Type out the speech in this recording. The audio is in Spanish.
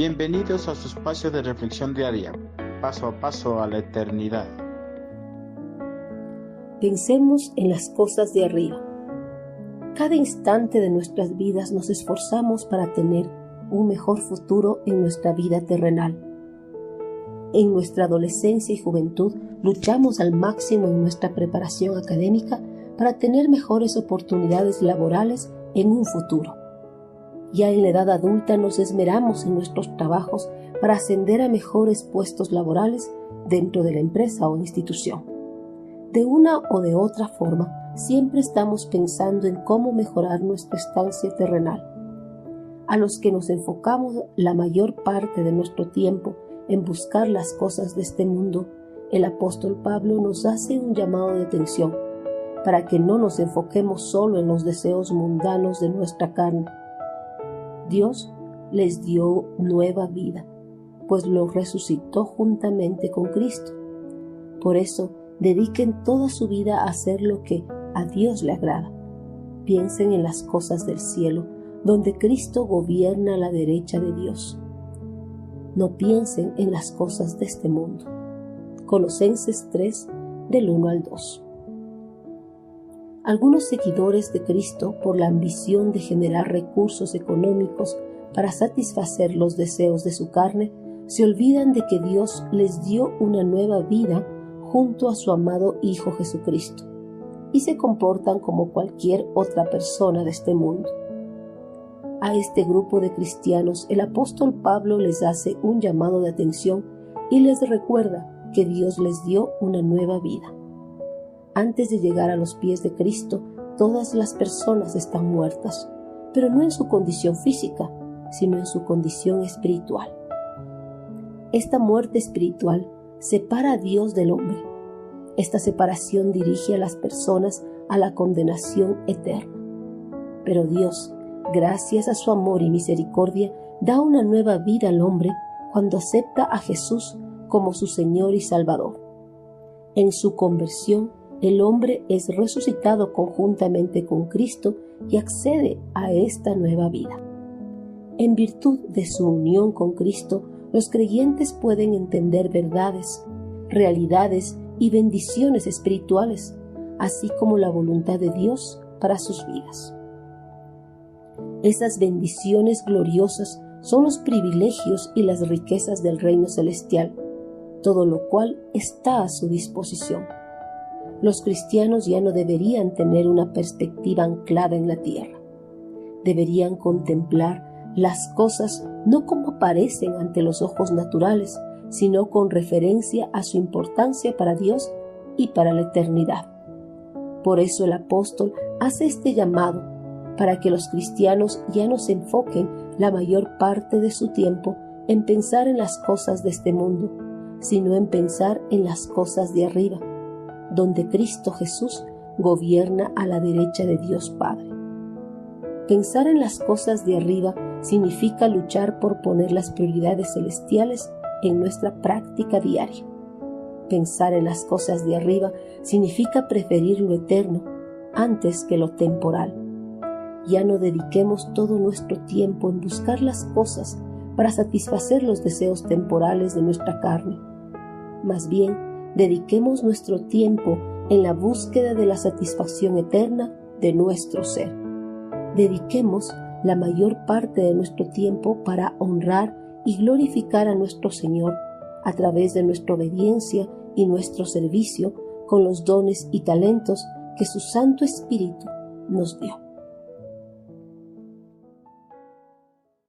Bienvenidos a su espacio de reflexión diaria, paso a paso a la eternidad. Pensemos en las cosas de arriba. Cada instante de nuestras vidas nos esforzamos para tener un mejor futuro en nuestra vida terrenal. En nuestra adolescencia y juventud luchamos al máximo en nuestra preparación académica para tener mejores oportunidades laborales en un futuro. Ya en la edad adulta nos esmeramos en nuestros trabajos para ascender a mejores puestos laborales dentro de la empresa o institución. De una o de otra forma, siempre estamos pensando en cómo mejorar nuestra estancia terrenal. A los que nos enfocamos la mayor parte de nuestro tiempo en buscar las cosas de este mundo, el apóstol Pablo nos hace un llamado de atención para que no nos enfoquemos solo en los deseos mundanos de nuestra carne, Dios les dio nueva vida, pues los resucitó juntamente con Cristo. Por eso, dediquen toda su vida a hacer lo que a Dios le agrada. Piensen en las cosas del cielo, donde Cristo gobierna a la derecha de Dios. No piensen en las cosas de este mundo. Colosenses 3, del 1 al 2. Algunos seguidores de Cristo, por la ambición de generar recursos económicos para satisfacer los deseos de su carne, se olvidan de que Dios les dio una nueva vida junto a su amado Hijo Jesucristo y se comportan como cualquier otra persona de este mundo. A este grupo de cristianos el apóstol Pablo les hace un llamado de atención y les recuerda que Dios les dio una nueva vida. Antes de llegar a los pies de Cristo, todas las personas están muertas, pero no en su condición física, sino en su condición espiritual. Esta muerte espiritual separa a Dios del hombre. Esta separación dirige a las personas a la condenación eterna. Pero Dios, gracias a su amor y misericordia, da una nueva vida al hombre cuando acepta a Jesús como su Señor y Salvador. En su conversión, el hombre es resucitado conjuntamente con Cristo y accede a esta nueva vida. En virtud de su unión con Cristo, los creyentes pueden entender verdades, realidades y bendiciones espirituales, así como la voluntad de Dios para sus vidas. Esas bendiciones gloriosas son los privilegios y las riquezas del reino celestial, todo lo cual está a su disposición los cristianos ya no deberían tener una perspectiva anclada en la tierra. Deberían contemplar las cosas no como aparecen ante los ojos naturales, sino con referencia a su importancia para Dios y para la eternidad. Por eso el apóstol hace este llamado para que los cristianos ya no se enfoquen la mayor parte de su tiempo en pensar en las cosas de este mundo, sino en pensar en las cosas de arriba, donde Cristo Jesús gobierna a la derecha de Dios Padre. Pensar en las cosas de arriba significa luchar por poner las prioridades celestiales en nuestra práctica diaria. Pensar en las cosas de arriba significa preferir lo eterno antes que lo temporal. Ya no dediquemos todo nuestro tiempo en buscar las cosas para satisfacer los deseos temporales de nuestra carne. Más bien, dediquemos nuestro tiempo en la búsqueda de la satisfacción eterna de nuestro ser. Dediquemos la mayor parte de nuestro tiempo para honrar y glorificar a nuestro Señor a través de nuestra obediencia y nuestro servicio con los dones y talentos que su Santo Espíritu nos dio.